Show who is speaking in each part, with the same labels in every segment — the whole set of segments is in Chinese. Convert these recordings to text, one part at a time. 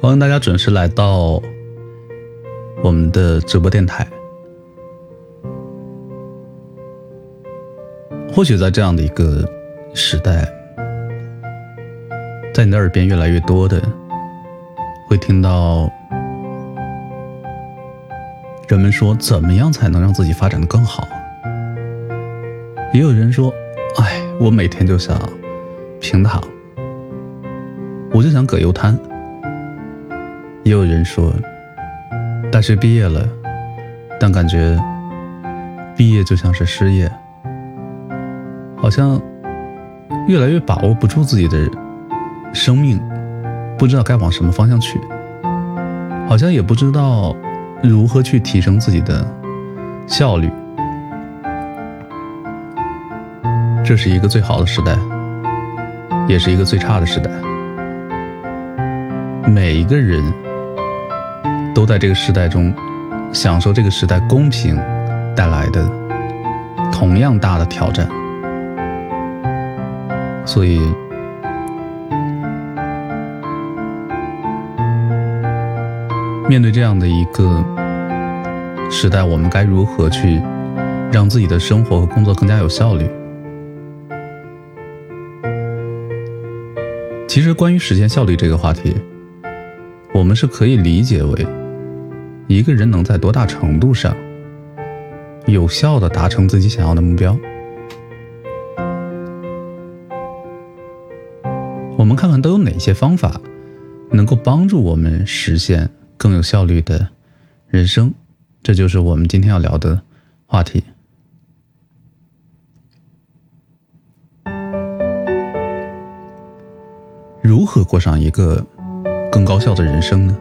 Speaker 1: 欢迎大家准时来到我们的直播电台。或许在这样的一个时代，在你的耳边越来越多的会听到人们说，怎么样才能让自己发展的更好？也有人说，哎，我每天就想平躺，我就想葛优瘫。也有人说，大学毕业了，但感觉毕业就像是失业，好像越来越把握不住自己的生命，不知道该往什么方向去，好像也不知道如何去提升自己的效率。这是一个最好的时代，也是一个最差的时代。每一个人。都在这个时代中享受这个时代公平带来的同样大的挑战，所以面对这样的一个时代，我们该如何去让自己的生活和工作更加有效率？其实，关于实现效率这个话题，我们是可以理解为。一个人能在多大程度上有效的达成自己想要的目标？我们看看都有哪些方法能够帮助我们实现更有效率的人生？这就是我们今天要聊的话题：如何过上一个更高效的人生呢？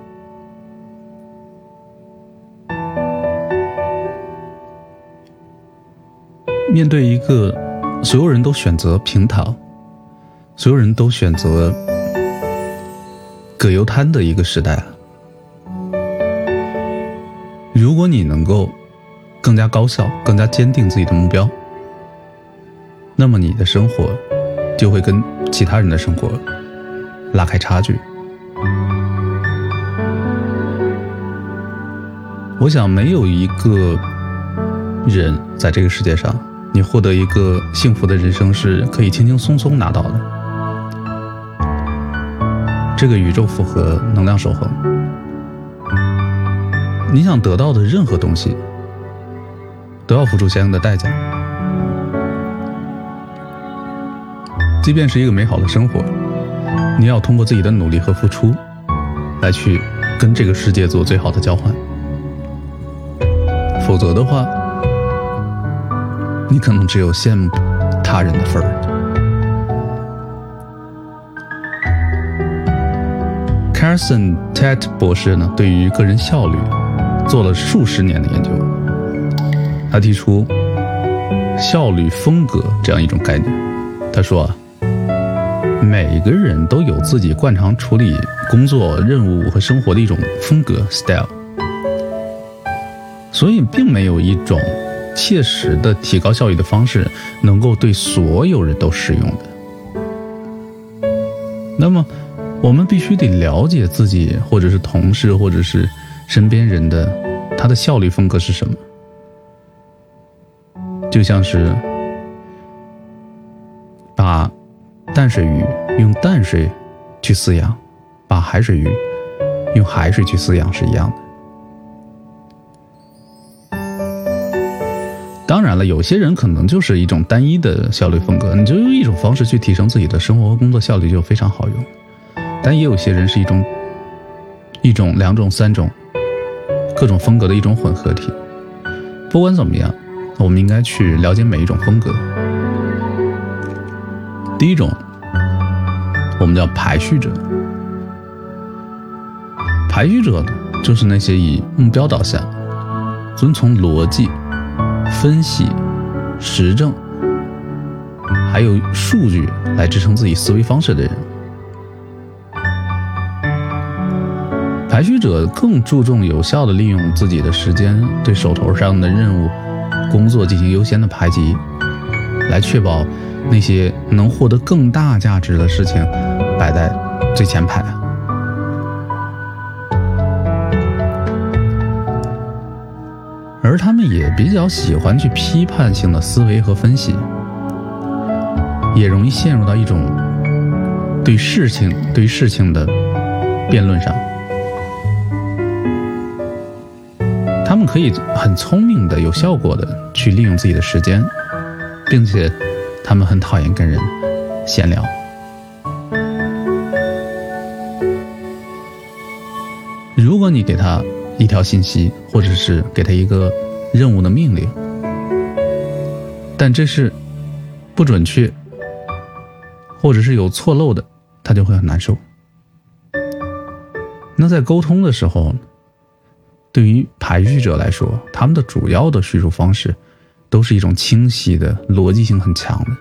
Speaker 1: 面对一个所有人都选择平躺、所有人都选择葛优瘫的一个时代，如果你能够更加高效、更加坚定自己的目标，那么你的生活就会跟其他人的生活拉开差距。我想，没有一个人在这个世界上。你获得一个幸福的人生是可以轻轻松松拿到的。这个宇宙符合能量守恒，你想得到的任何东西都要付出相应的代价。即便是一个美好的生活，你要通过自己的努力和付出来去跟这个世界做最好的交换，否则的话。你可能只有羡慕他人的份儿。Carson Tate 博士呢，对于个人效率做了数十年的研究。他提出效率风格这样一种概念。他说，每个人都有自己惯常处理工作任务和生活的一种风格 style，所以并没有一种。切实的提高效率的方式，能够对所有人都适用的。那么，我们必须得了解自己，或者是同事，或者是身边人的他的效率风格是什么。就像是把淡水鱼用淡水去饲养，把海水鱼用海水去饲养是一样的。当然了，有些人可能就是一种单一的效率风格，你就用一种方式去提升自己的生活和工作效率就非常好用。但也有些人是一种一种、两种、三种各种风格的一种混合体。不管怎么样，我们应该去了解每一种风格。第一种，我们叫排序者。排序者呢，就是那些以目标导向、遵从逻辑。分析、实证，还有数据来支撑自己思维方式的人，排序者更注重有效的利用自己的时间，对手头上的任务、工作进行优先的排级，来确保那些能获得更大价值的事情摆在最前排。而他们也比较喜欢去批判性的思维和分析，也容易陷入到一种对事情对事情的辩论上。他们可以很聪明的、有效果的去利用自己的时间，并且他们很讨厌跟人闲聊。如果你给他一条信息，或者是给他一个任务的命令，但这是不准确，或者是有错漏的，他就会很难受。那在沟通的时候，对于排序者来说，他们的主要的叙述方式都是一种清晰的、逻辑性很强的，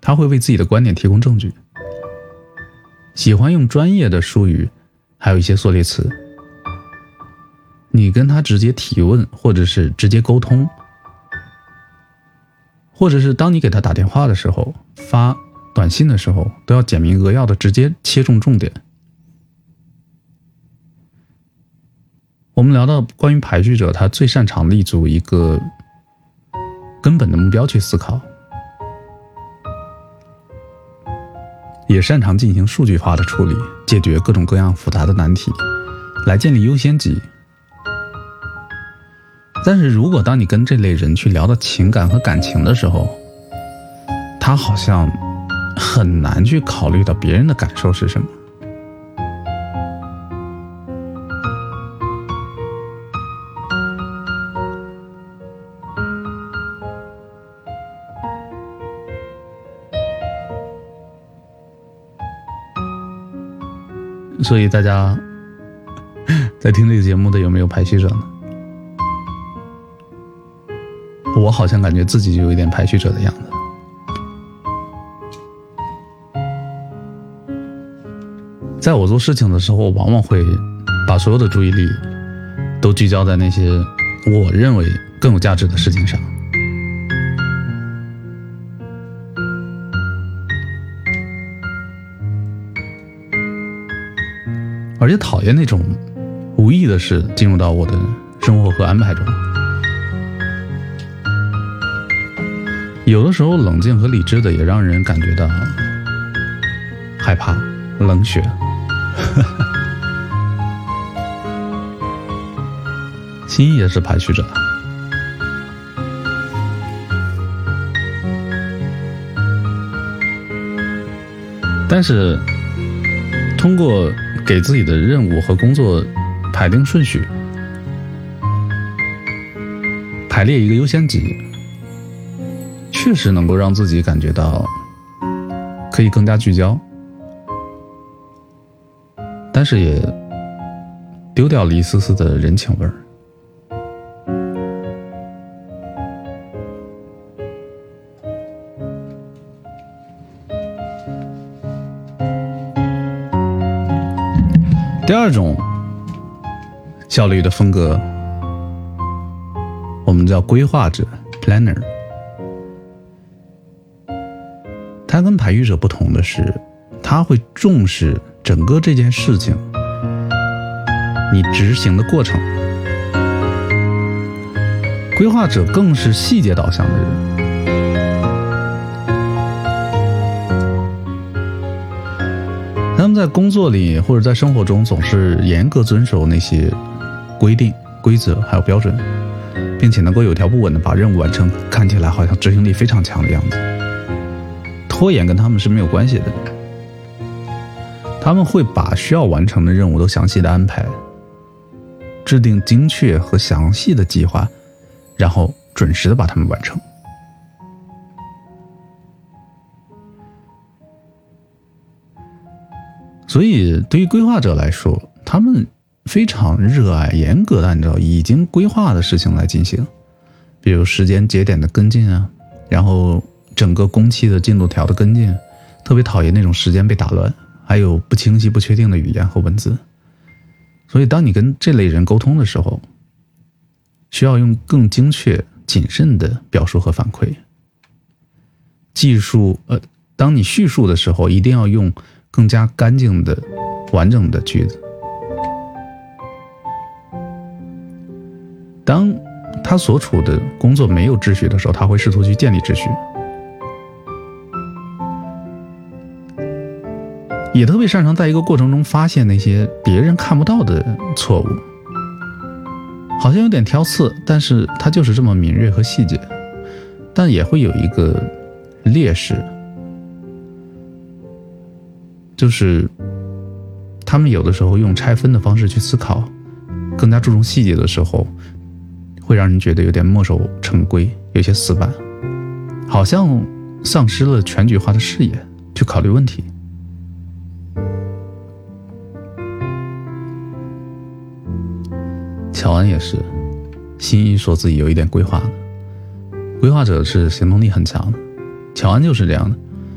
Speaker 1: 他会为自己的观点提供证据，喜欢用专业的术语。还有一些缩略词，你跟他直接提问，或者是直接沟通，或者是当你给他打电话的时候、发短信的时候，都要简明扼要的直接切中重点。我们聊到关于排序者，他最擅长立足一个根本的目标去思考。也擅长进行数据化的处理，解决各种各样复杂的难题，来建立优先级。但是如果当你跟这类人去聊到情感和感情的时候，他好像很难去考虑到别人的感受是什么。所以大家 在听这个节目的有没有排戏者呢？我好像感觉自己就有一点排序者的样子。在我做事情的时候，往往会把所有的注意力都聚焦在那些我认为更有价值的事情上。而且讨厌那种无意的事进入到我的生活和安排中。有的时候，冷静和理智的也让人感觉到害怕、冷血。心也是排序者，但是通过。给自己的任务和工作排定顺序，排列一个优先级，确实能够让自己感觉到可以更加聚焦，但是也丢掉了一丝丝的人情味儿。第二种效率的风格，我们叫规划者 （planner）。跟排育者不同的是，他会重视整个这件事情你执行的过程。规划者更是细节导向的人。他们在工作里或者在生活中总是严格遵守那些规定、规则还有标准，并且能够有条不紊的把任务完成，看起来好像执行力非常强的样子。拖延跟他们是没有关系的，他们会把需要完成的任务都详细的安排，制定精确和详细的计划，然后准时的把它们完成。所以，对于规划者来说，他们非常热爱严格的按照已经规划的事情来进行，比如时间节点的跟进啊，然后整个工期的进度条的跟进，特别讨厌那种时间被打乱，还有不清晰、不确定的语言和文字。所以，当你跟这类人沟通的时候，需要用更精确、谨慎的表述和反馈。技术，呃，当你叙述的时候，一定要用。更加干净的、完整的句子。当他所处的工作没有秩序的时候，他会试图去建立秩序，也特别擅长在一个过程中发现那些别人看不到的错误。好像有点挑刺，但是他就是这么敏锐和细节，但也会有一个劣势，就是他们有的时候用拆分的方式去思考，更加注重细节的时候。会让人觉得有点墨守成规，有些死板，好像丧失了全局化的视野去考虑问题。乔安也是，新一说自己有一点规划的，规划者是行动力很强的，乔安就是这样的，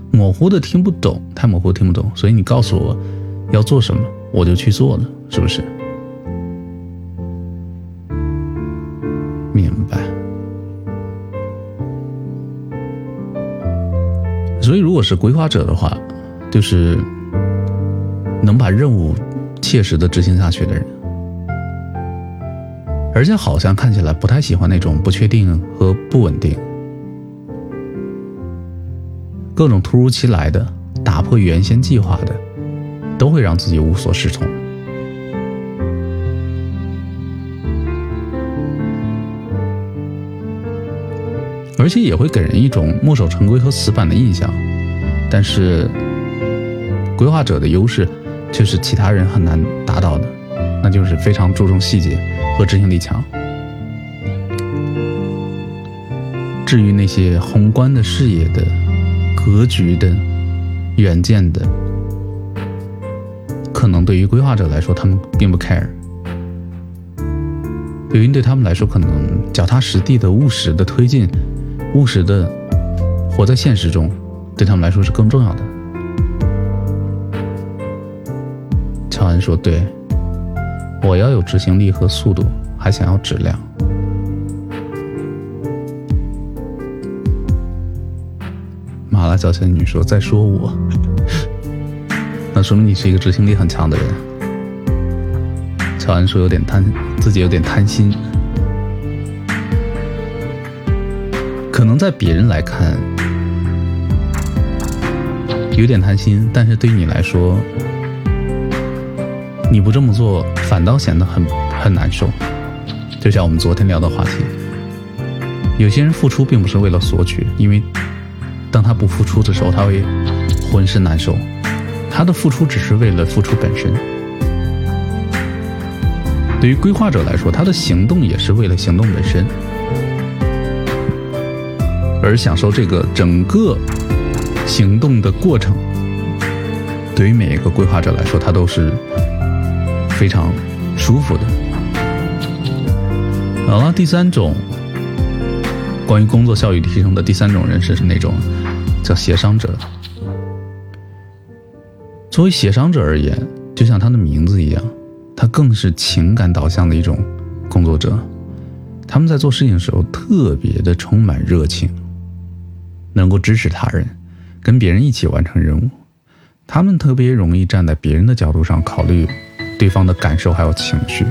Speaker 1: 模糊的听不懂，太模糊听不懂，所以你告诉我要做什么，我就去做了，是不是？明白。所以，如果是规划者的话，就是能把任务切实的执行下去的人，而且好像看起来不太喜欢那种不确定和不稳定，各种突如其来的、打破原先计划的，都会让自己无所适从。而且也会给人一种墨守成规和死板的印象，但是规划者的优势却是其他人很难达到的，那就是非常注重细节和执行力强。至于那些宏观的视野的、格局的、远见的，可能对于规划者来说，他们并不 care。对于对他们来说，可能脚踏实地的、务实的推进。务实的活在现实中，对他们来说是更重要的。乔安说：“对，我要有执行力和速度，还想要质量。”马拉小仙女说：“在说我，那说明你是一个执行力很强的人。”乔安说：“有点贪，自己有点贪心。”可能在别人来看有点贪心，但是对于你来说，你不这么做反倒显得很很难受。就像我们昨天聊的话题，有些人付出并不是为了索取，因为当他不付出的时候，他会浑身难受。他的付出只是为了付出本身。对于规划者来说，他的行动也是为了行动本身。而享受这个整个行动的过程，对于每一个规划者来说，他都是非常舒服的。好了，第三种关于工作效率提升的第三种人士是哪种？叫协商者。作为协商者而言，就像他的名字一样，他更是情感导向的一种工作者。他们在做事情的时候特别的充满热情。能够支持他人，跟别人一起完成任务，他们特别容易站在别人的角度上考虑对方的感受还有情绪，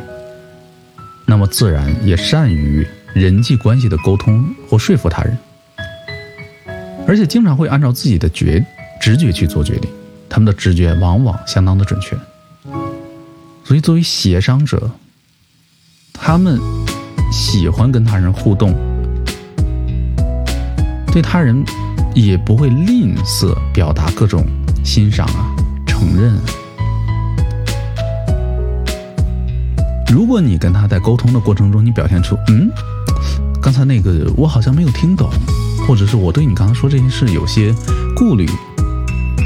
Speaker 1: 那么自然也善于人际关系的沟通或说服他人，而且经常会按照自己的觉直觉去做决定，他们的直觉往往相当的准确，所以作为协商者，他们喜欢跟他人互动。对他人也不会吝啬表达各种欣赏啊、承认。如果你跟他在沟通的过程中，你表现出嗯，刚才那个我好像没有听懂，或者是我对你刚刚说这件事有些顾虑，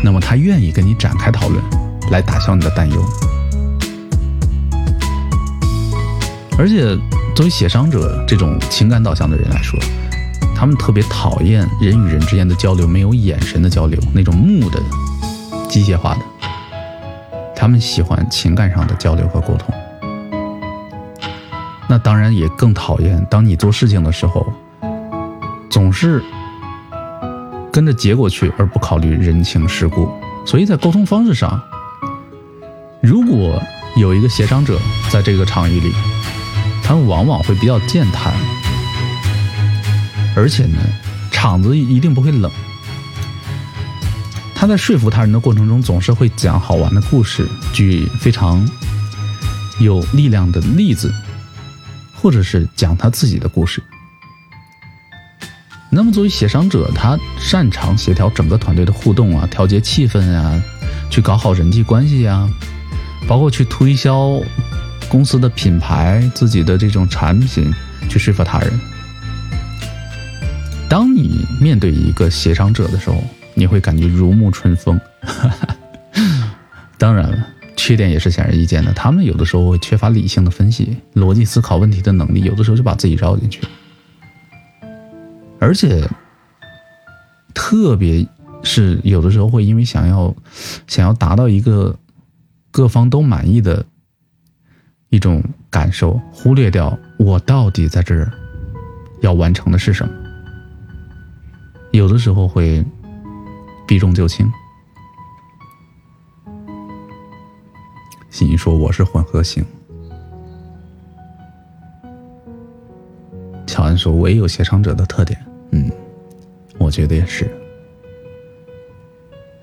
Speaker 1: 那么他愿意跟你展开讨论，来打消你的担忧。而且，作为协商者这种情感导向的人来说。他们特别讨厌人与人之间的交流没有眼神的交流，那种木的、机械化的。他们喜欢情感上的交流和沟通。那当然也更讨厌，当你做事情的时候，总是跟着结果去，而不考虑人情世故。所以在沟通方式上，如果有一个协商者在这个场域里，他们往往会比较健谈，而且呢，场子一定不会冷。他在说服他人的过程中，总是会讲好玩的故事，举非常有力量的例子，或者是讲他自己的故事。那么，作为协商者，他擅长协调整个团队的互动啊，调节气氛啊，去搞好人际关系呀，包括去推销公司的品牌、自己的这种产品，去说服他人。当你面对一个协商者的时候，你会感觉如沐春风。当然了，缺点也是显而易见的，他们有的时候会缺乏理性的分析、逻辑思考问题的能力，有的时候就把自己绕进去。而且，特别是有的时候会因为想要想要达到一个各方都满意的一种感受，忽略掉我到底在这儿要完成的是什么。有的时候会避重就轻。心说我是混合型，乔安说我也有协商者的特点。嗯，我觉得也是。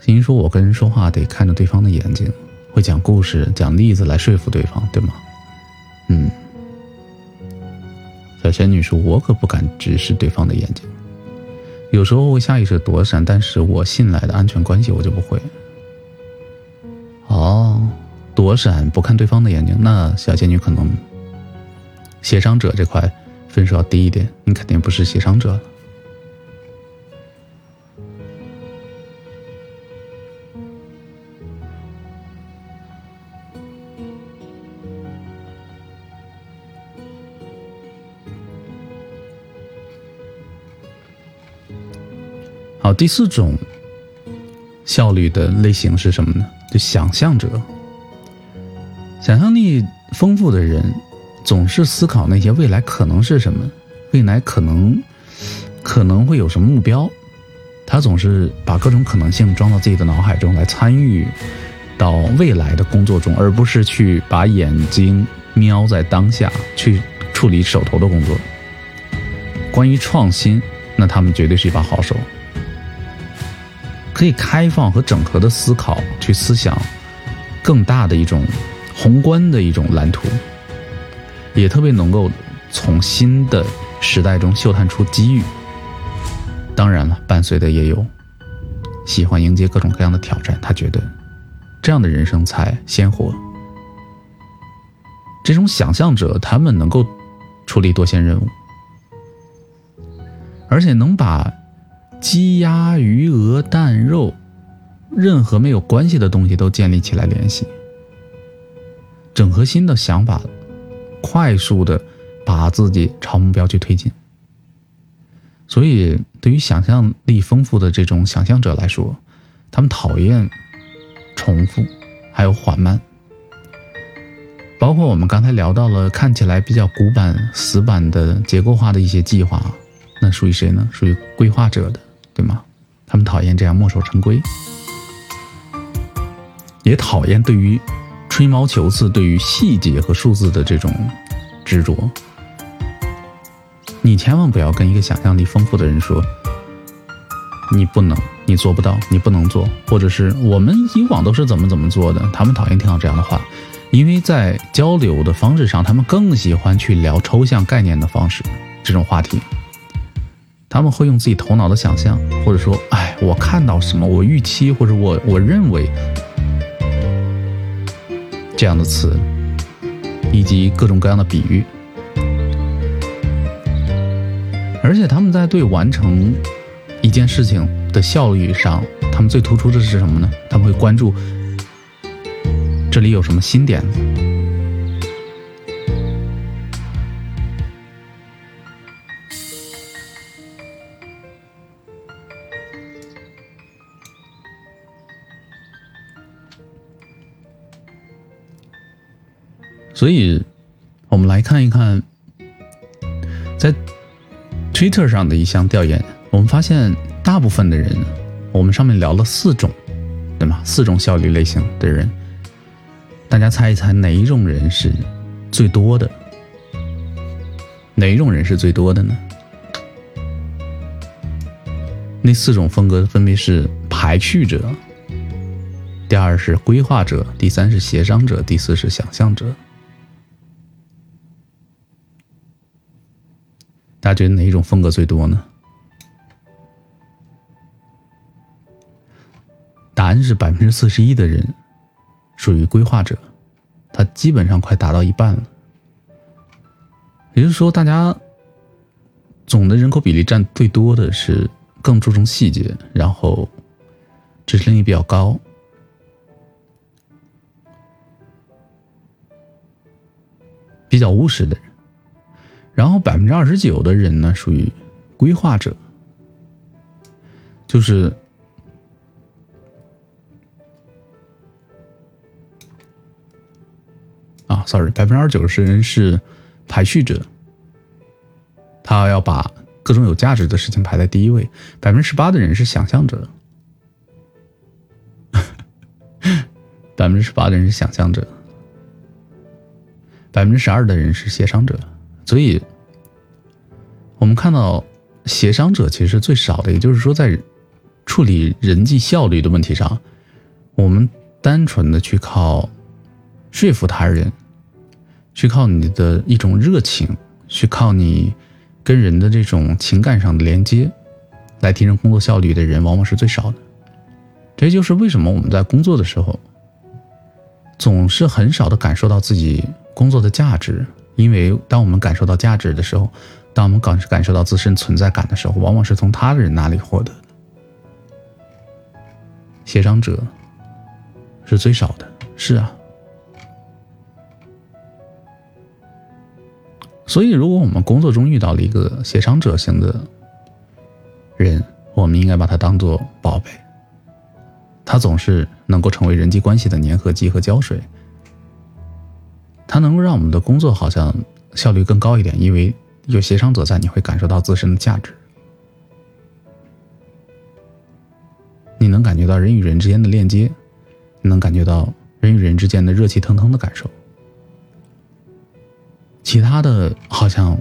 Speaker 1: 心怡说：“我跟人说话得看着对方的眼睛，会讲故事、讲例子来说服对方，对吗？”嗯。小仙女说：“我可不敢直视对方的眼睛，有时候会下意识躲闪，但是我信赖的安全关系，我就不会。”躲闪不看对方的眼睛，那小仙女可能协商者这块分数要低一点，你肯定不是协商者了。好，第四种效率的类型是什么呢？就想象者。想象力丰富的人总是思考那些未来可能是什么，未来可能可能会有什么目标。他总是把各种可能性装到自己的脑海中来参与到未来的工作中，而不是去把眼睛瞄在当下去处理手头的工作。关于创新，那他们绝对是一把好手。可以开放和整合的思考，去思想更大的一种宏观的一种蓝图，也特别能够从新的时代中嗅探出机遇。当然了，伴随的也有喜欢迎接各种各样的挑战。他觉得这样的人生才鲜活。这种想象者，他们能够处理多线任务，而且能把。鸡鸭鱼鹅蛋肉，任何没有关系的东西都建立起来联系，整合新的想法，快速的把自己朝目标去推进。所以，对于想象力丰富的这种想象者来说，他们讨厌重复，还有缓慢。包括我们刚才聊到了看起来比较古板、死板的结构化的一些计划，那属于谁呢？属于规划者的。对吗？他们讨厌这样墨守成规，也讨厌对于吹毛求疵、对于细节和数字的这种执着。你千万不要跟一个想象力丰富的人说：“你不能，你做不到，你不能做。”或者是我们以往都是怎么怎么做的。他们讨厌听到这样的话，因为在交流的方式上，他们更喜欢去聊抽象概念的方式这种话题。他们会用自己头脑的想象，或者说，哎，我看到什么，我预期，或者我我认为这样的词，以及各种各样的比喻。而且他们在对完成一件事情的效率上，他们最突出的是什么呢？他们会关注这里有什么新点子。所以，我们来看一看，在 Twitter 上的一项调研，我们发现大部分的人，我们上面聊了四种，对吗？四种效率类型的人，大家猜一猜哪一种人是最多的？哪一种人是最多的呢？那四种风格分别是排序者，第二是规划者，第三是协商者，第四是想象者。大家觉得哪一种风格最多呢？答案是百分之四十一的人属于规划者，他基本上快达到一半了。也就是说，大家总的人口比例占最多的是更注重细节，然后执行力比较高，比较务实的。然后百分之二十九的人呢，属于规划者，就是啊，sorry，百分之二十九十人是排序者，他要把各种有价值的事情排在第一位。百分之十八的人是想象者，百分之十八的人是想象者，百分之十二的人是协商者。所以，我们看到协商者其实是最少的，也就是说，在处理人际效率的问题上，我们单纯的去靠说服他人，去靠你的一种热情，去靠你跟人的这种情感上的连接，来提升工作效率的人，往往是最少的。这就是为什么我们在工作的时候，总是很少的感受到自己工作的价值。因为当我们感受到价值的时候，当我们感感受到自身存在感的时候，往往是从他人那里获得的。协商者是最少的，是啊。所以，如果我们工作中遇到了一个协商者型的人，我们应该把他当做宝贝。他总是能够成为人际关系的粘合剂和胶水。它能够让我们的工作好像效率更高一点，因为有协商者在，你会感受到自身的价值，你能感觉到人与人之间的链接，你能感觉到人与人之间的热气腾腾的感受。其他的好像，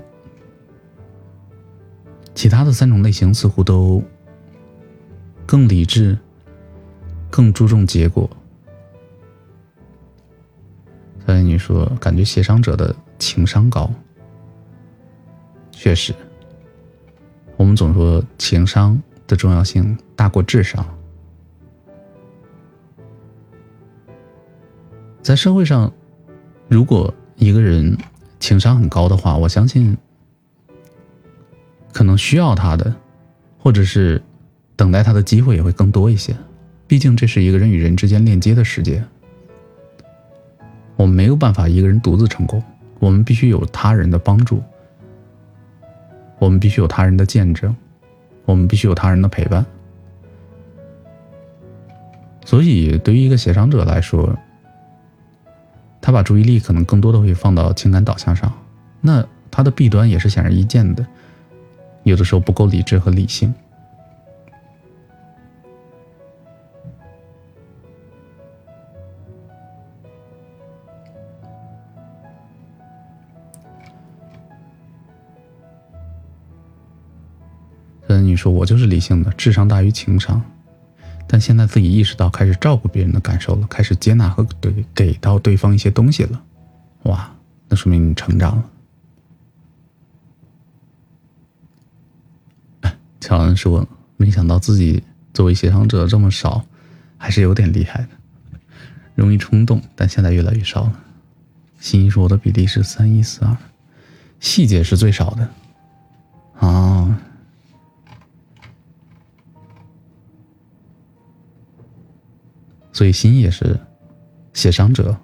Speaker 1: 其他的三种类型似乎都更理智，更注重结果。所以你说，感觉协商者的情商高，确实。我们总说情商的重要性大过智商，在社会上，如果一个人情商很高的话，我相信，可能需要他的，或者是等待他的机会也会更多一些。毕竟这是一个人与人之间链接的世界。我们没有办法一个人独自成功，我们必须有他人的帮助，我们必须有他人的见证，我们必须有他人的陪伴。所以，对于一个协商者来说，他把注意力可能更多的会放到情感导向上，那他的弊端也是显而易见的，有的时候不够理智和理性。你说我就是理性的，智商大于情商，但现在自己意识到开始照顾别人的感受了，开始接纳和对给到对方一些东西了，哇，那说明你成长了。乔恩说：“没想到自己作为协商者这么少，还是有点厉害的，容易冲动，但现在越来越少了。”新一说：“我的比例是三一四二，细节是最少的。”啊。所以心也是协商者。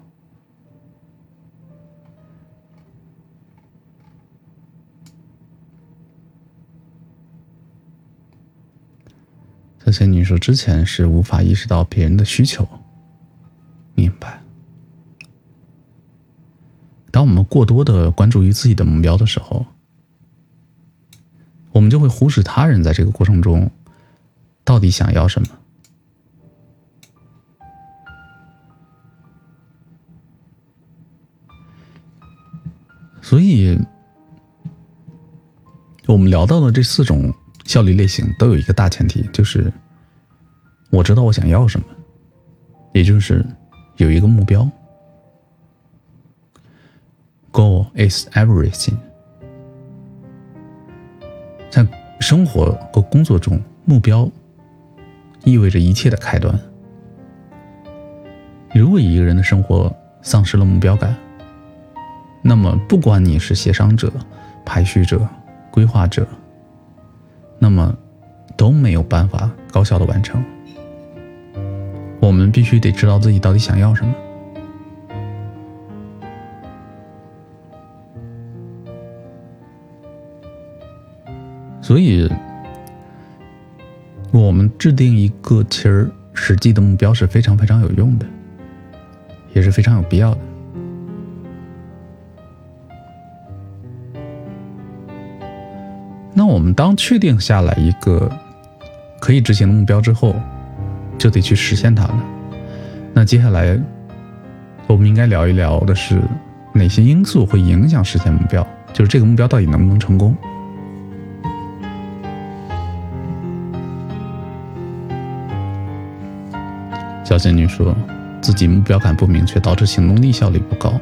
Speaker 1: 小仙女说：“之前是无法意识到别人的需求，明白。当我们过多的关注于自己的目标的时候，我们就会忽视他人在这个过程中到底想要什么。”所以，我们聊到的这四种效率类型都有一个大前提，就是我知道我想要什么，也就是有一个目标。Goal is everything。在生活和工作中，目标意味着一切的开端。如果一个人的生活丧失了目标感，那么不管你是协商者、排序者、规划者，那么都没有办法高效的完成。我们必须得知道自己到底想要什么。所以，我们制定一个其实实际的目标是非常非常有用的，也是非常有必要的。我们当确定下来一个可以执行的目标之后，就得去实现它了。那接下来，我们应该聊一聊的是哪些因素会影响实现目标，就是这个目标到底能不能成功。小仙女说自己目标感不明确，导致行动力效率不高。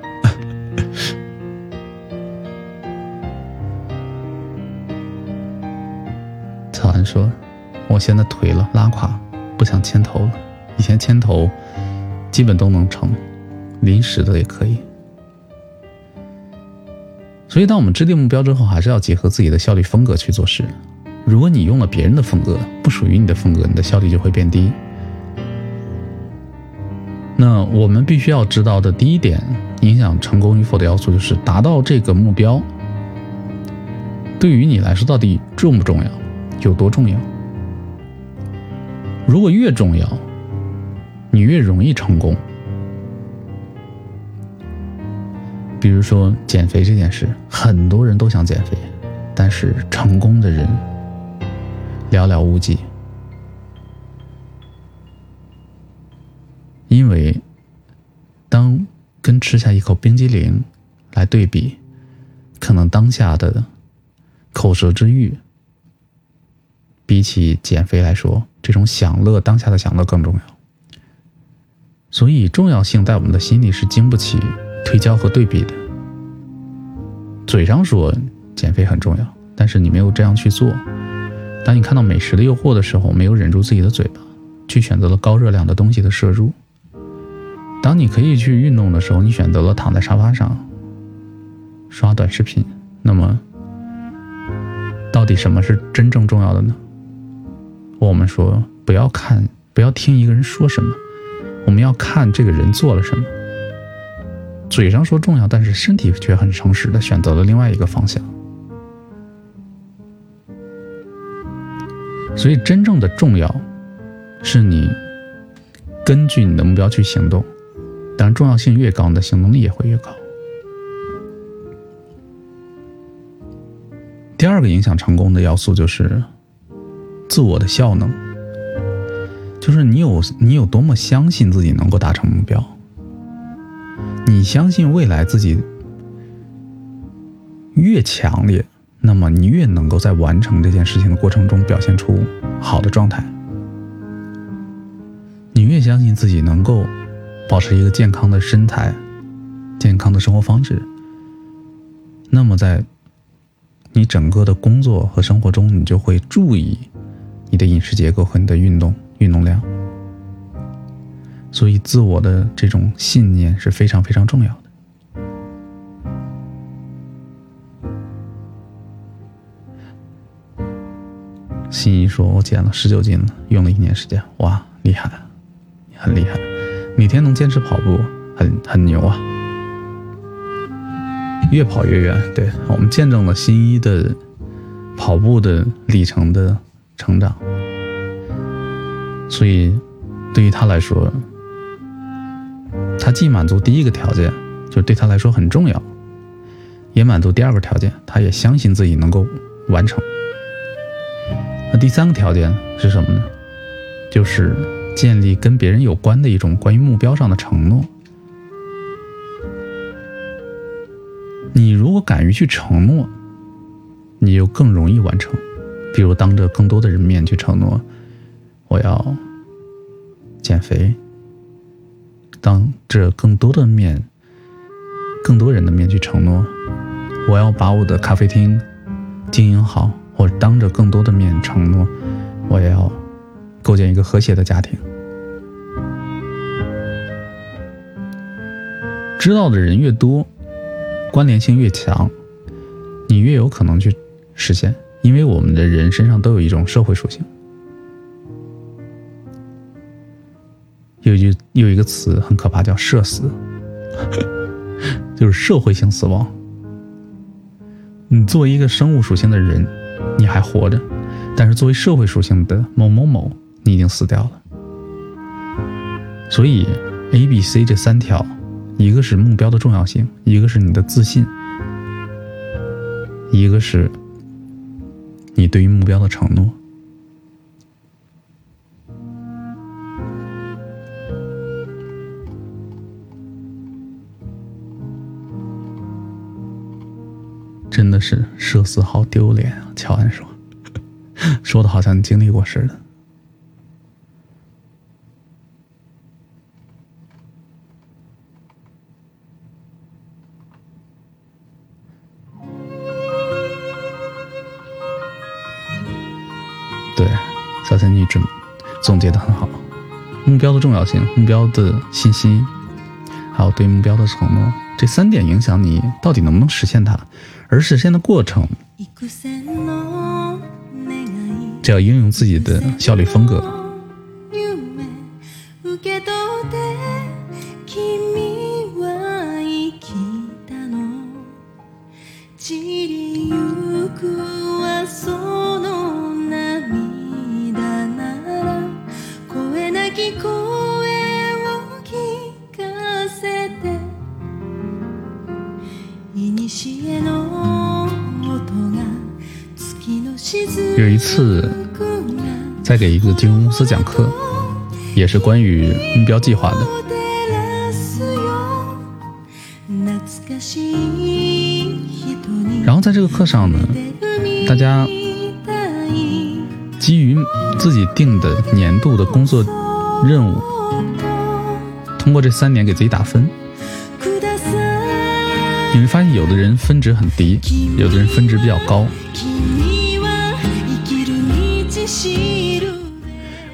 Speaker 1: 现在颓了，拉垮，不想牵头了。以前牵头基本都能成，临时的也可以。所以，当我们制定目标之后，还是要结合自己的效率风格去做事。如果你用了别人的风格，不属于你的风格，你的效率就会变低。”那我们必须要知道的第一点，影响成功与否的要素就是达到这个目标，对于你来说到底重不重要，有多重要？如果越重要，你越容易成功。比如说减肥这件事，很多人都想减肥，但是成功的人寥寥无几。因为，当跟吃下一口冰激凌来对比，可能当下的口舌之欲，比起减肥来说，这种享乐当下的享乐更重要。所以，重要性在我们的心里是经不起推敲和对比的。嘴上说减肥很重要，但是你没有这样去做。当你看到美食的诱惑的时候，没有忍住自己的嘴巴，去选择了高热量的东西的摄入。当你可以去运动的时候，你选择了躺在沙发上刷短视频，那么到底什么是真正重要的呢？我们说不要看，不要听一个人说什么，我们要看这个人做了什么。嘴上说重要，但是身体却很诚实的选择了另外一个方向。所以，真正的重要是你根据你的目标去行动。当然，重要性越高，你的行动力也会越高。第二个影响成功的要素就是自我的效能，就是你有你有多么相信自己能够达成目标，你相信未来自己越强烈，那么你越能够在完成这件事情的过程中表现出好的状态，你越相信自己能够。保持一个健康的身材，健康的生活方式。那么，在你整个的工作和生活中，你就会注意你的饮食结构和你的运动运动量。所以，自我的这种信念是非常非常重要的。心怡说：“我减了十九斤了，用了一年时间，哇，厉害，很厉害。”每天能坚持跑步，很很牛啊！越跑越远，对我们见证了新一的跑步的里程的成长。所以，对于他来说，他既满足第一个条件，就是对他来说很重要，也满足第二个条件，他也相信自己能够完成。那第三个条件是什么呢？就是。建立跟别人有关的一种关于目标上的承诺。你如果敢于去承诺，你就更容易完成。比如当着更多的人面去承诺，我要减肥；当着更多的面、更多人的面去承诺，我要把我的咖啡厅经营好；或者当着更多的面承诺，我也要构建一个和谐的家庭。知道的人越多，关联性越强，你越有可能去实现。因为我们的人身上都有一种社会属性。有一句有一个词很可怕，叫“社死”，就是社会性死亡。你作为一个生物属性的人，你还活着；但是作为社会属性的某某某，你已经死掉了。所以，A、B、C 这三条。一个是目标的重要性，一个是你的自信，一个是你对于目标的承诺。真的是社死好丢脸啊！乔安说，说的好像你经历过似的。小仙女准总结的很好，目标的重要性、目标的信息，还有对目标的承诺，这三点影响你到底能不能实现它。而实现的过程，只要应用自己的效率风格。金融公司讲课，也是关于目标计划的。然后在这个课上呢，大家基于自己定的年度的工作任务，通过这三年给自己打分。你会发现，有的人分值很低，有的人分值比较高。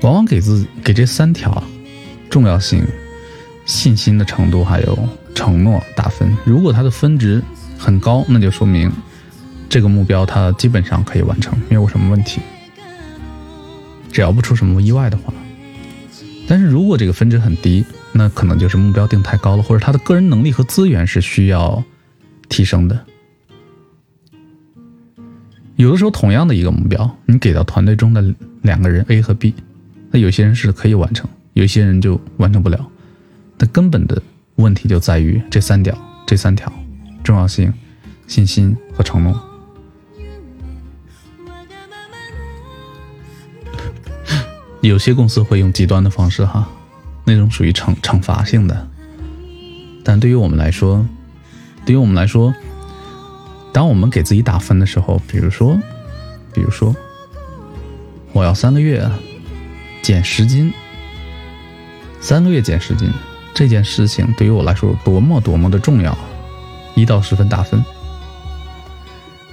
Speaker 1: 往往给自给这三条重要性、信心的程度还有承诺打分。如果他的分值很高，那就说明这个目标他基本上可以完成，没有什么问题。只要不出什么意外的话。但是如果这个分值很低，那可能就是目标定太高了，或者他的个人能力和资源是需要。提升的，有的时候同样的一个目标，你给到团队中的两个人 A 和 B，那有些人是可以完成，有些人就完成不了。那根本的问题就在于这三条，这三条重要性、信心和承诺。有些公司会用极端的方式哈，那种属于惩惩罚性的，但对于我们来说。对于我们来说，当我们给自己打分的时候，比如说，比如说，我要三个月减十斤，三个月减十斤这件事情对于我来说多么多么的重要，一到十分打分。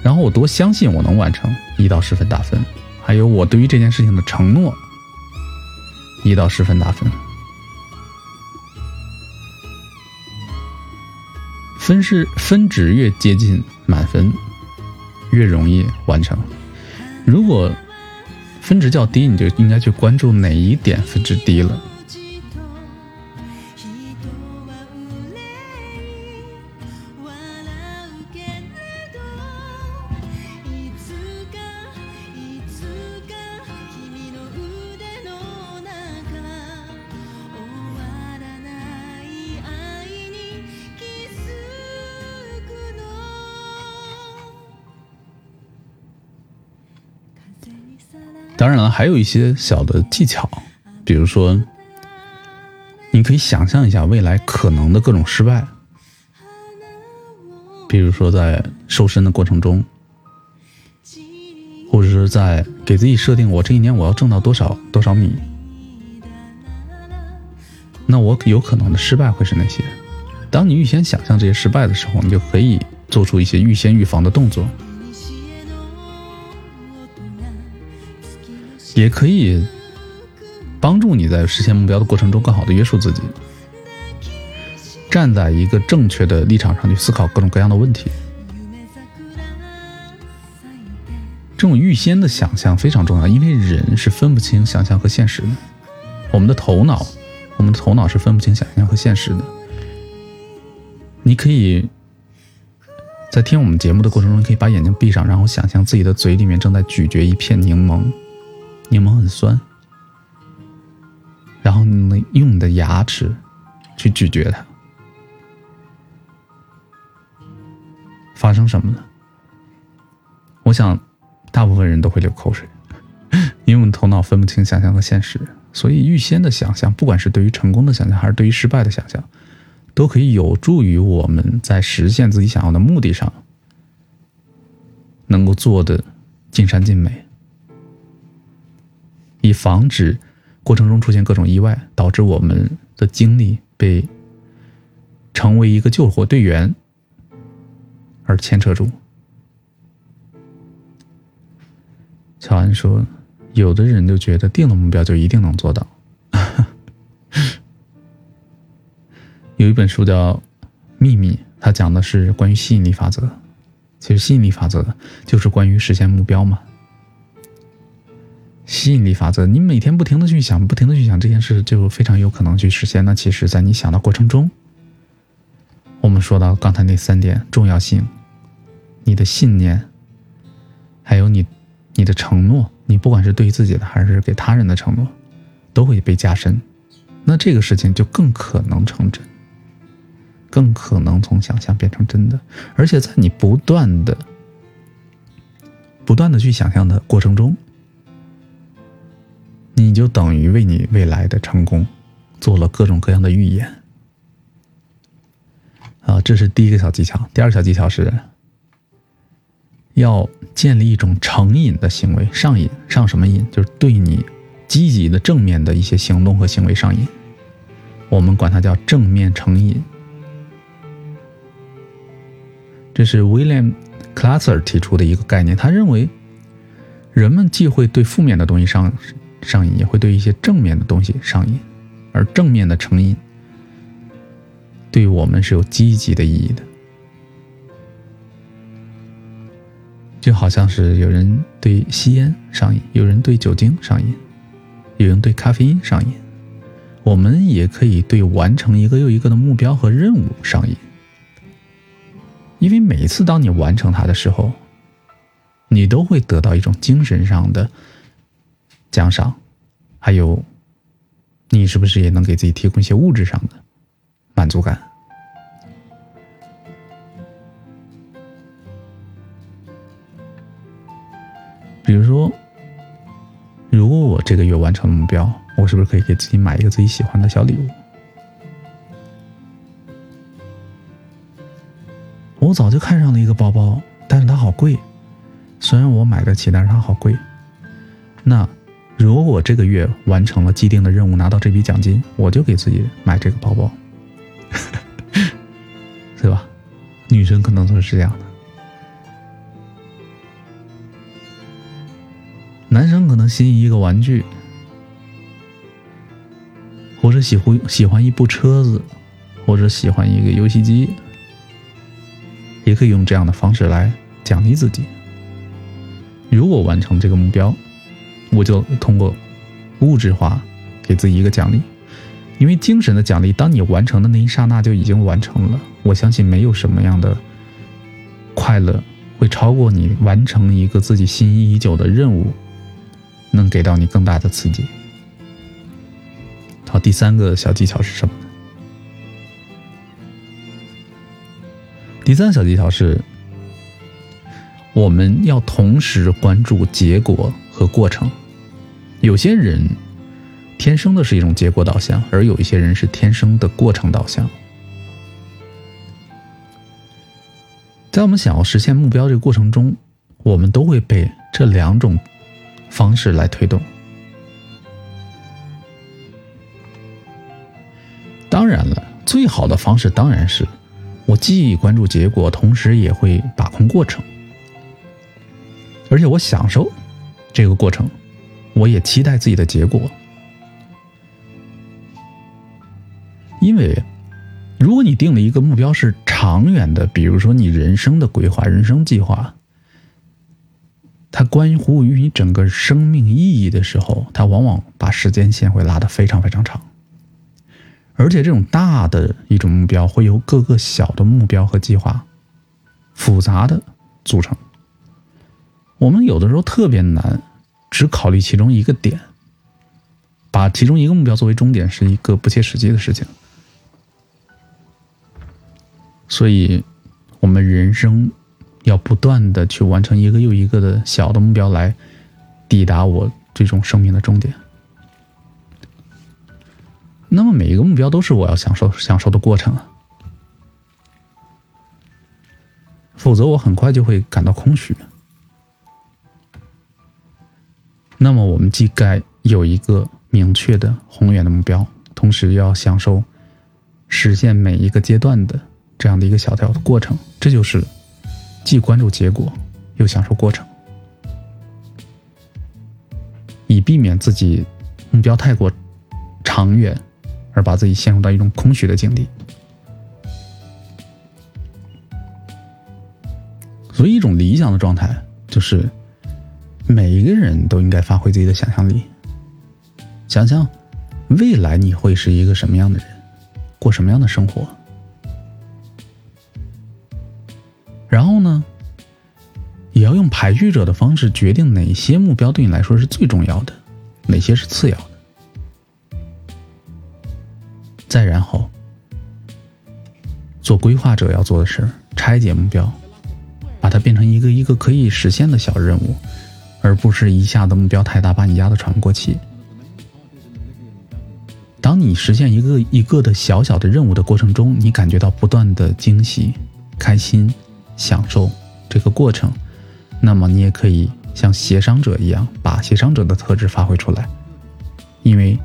Speaker 1: 然后我多相信我能完成，一到十分打分。还有我对于这件事情的承诺，一到十分打分。分是分值越接近满分，越容易完成。如果分值较低，你就应该去关注哪一点分值低了。当然了，还有一些小的技巧，比如说，你可以想象一下未来可能的各种失败，比如说在瘦身的过程中，或者是在给自己设定我这一年我要挣到多少多少米。那我有可能的失败会是哪些？当你预先想象这些失败的时候，你就可以做出一些预先预防的动作，也可以帮助你在实现目标的过程中更好的约束自己，站在一个正确的立场上去思考各种各样的问题。这种预先的想象非常重要，因为人是分不清想象和现实的，我们的头脑。我们的头脑是分不清想象和现实的。你可以在听我们节目的过程中，可以把眼睛闭上，然后想象自己的嘴里面正在咀嚼一片柠檬，柠檬很酸，然后你用你的牙齿去咀嚼它，发生什么呢？我想，大部分人都会流口水，因为我们头脑分不清想象和现实。所以，预先的想象，不管是对于成功的想象，还是对于失败的想象，都可以有助于我们在实现自己想要的目的上，能够做的尽善尽美，以防止过程中出现各种意外，导致我们的精力被成为一个救火队员而牵扯住。乔安说。有的人就觉得定了目标就一定能做到。有一本书叫《秘密》，它讲的是关于吸引力法则。其实吸引力法则就是关于实现目标嘛。吸引力法则，你每天不停的去想，不停的去想这件事，就非常有可能去实现。那其实，在你想的过程中，我们说到刚才那三点重要性，你的信念，还有你你的承诺。你不管是对于自己的还是给他人的承诺，都会被加深，那这个事情就更可能成真，更可能从想象变成真的。而且在你不断的、不断的去想象的过程中，你就等于为你未来的成功做了各种各样的预言。啊，这是第一个小技巧。第二个小技巧是。要建立一种成瘾的行为，上瘾上什么瘾？就是对你积极的正面的一些行动和行为上瘾。我们管它叫正面成瘾。这是 William Classer 提出的一个概念。他认为，人们既会对负面的东西上上瘾，也会对一些正面的东西上瘾。而正面的成瘾，对我们是有积极的意义的。就好像是有人对吸烟上瘾，有人对酒精上瘾，有人对咖啡因上瘾。我们也可以对完成一个又一个的目标和任务上瘾，因为每一次当你完成它的时候，你都会得到一种精神上的奖赏，还有，你是不是也能给自己提供一些物质上的满足感？比如说，如果我这个月完成了目标，我是不是可以给自己买一个自己喜欢的小礼物？我早就看上了一个包包，但是它好贵。虽然我买得起，但是它好贵。那如果我这个月完成了既定的任务，拿到这笔奖金，我就给自己买这个包包，对吧？女生可能都是这样的。男生可能心仪一个玩具，或者喜欢喜欢一部车子，或者喜欢一个游戏机，也可以用这样的方式来奖励自己。如果完成这个目标，我就通过物质化给自己一个奖励，因为精神的奖励，当你完成的那一刹那就已经完成了。我相信没有什么样的快乐会超过你完成一个自己心仪已久的任务。能给到你更大的刺激。好，第三个小技巧是什么呢？第三个小技巧是，我们要同时关注结果和过程。有些人天生的是一种结果导向，而有一些人是天生的过程导向。在我们想要实现目标这个过程中，我们都会被这两种方式来推动。当然了，最好的方式当然是我既关注结果，同时也会把控过程，而且我享受这个过程，我也期待自己的结果。因为，如果你定了一个目标是长远的，比如说你人生的规划、人生计划，它关乎于你整个生命意义的时候，它往往把时间线会拉得非常非常长。而且这种大的一种目标会由各个小的目标和计划复杂的组成。我们有的时候特别难，只考虑其中一个点，把其中一个目标作为终点是一个不切实际的事情。所以，我们人生要不断的去完成一个又一个的小的目标，来抵达我这种生命的终点。那么，每一个目标都是我要享受享受的过程啊，否则我很快就会感到空虚。那么，我们既该有一个明确的宏远的目标，同时又要享受实现每一个阶段的。这样的一个小条的过程，这就是既关注结果又享受过程，以避免自己目标太过长远，而把自己陷入到一种空虚的境地。所以，一种理想的状态就是每一个人都应该发挥自己的想象力，想象未来你会是一个什么样的人，过什么样的生活。然后呢，也要用排序者的方式决定哪些目标对你来说是最重要的，哪些是次要的。再然后，做规划者要做的是拆解目标，把它变成一个一个可以实现的小任务，而不是一下子目标太大把你压得喘不过气。当你实现一个一个的小小的任务的过程中，你感觉到不断的惊喜、开心。享受这个过程，那么你也可以像协商者一样，把协商者的特质发挥出来，因为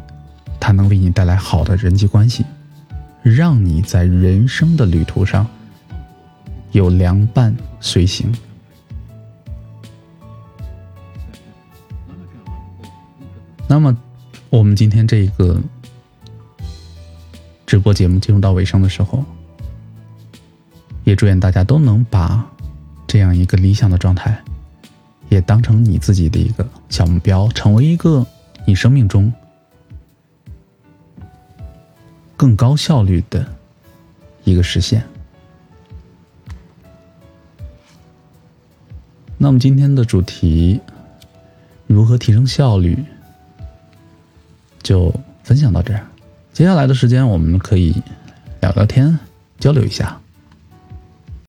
Speaker 1: 它能为你带来好的人际关系，让你在人生的旅途上有良伴随行。那么，我们今天这一个直播节目进入到尾声的时候。也祝愿大家都能把这样一个理想的状态，也当成你自己的一个小目标，成为一个你生命中更高效率的一个实现。那么今天的主题如何提升效率，就分享到这儿。接下来的时间，我们可以聊聊天，交流一下。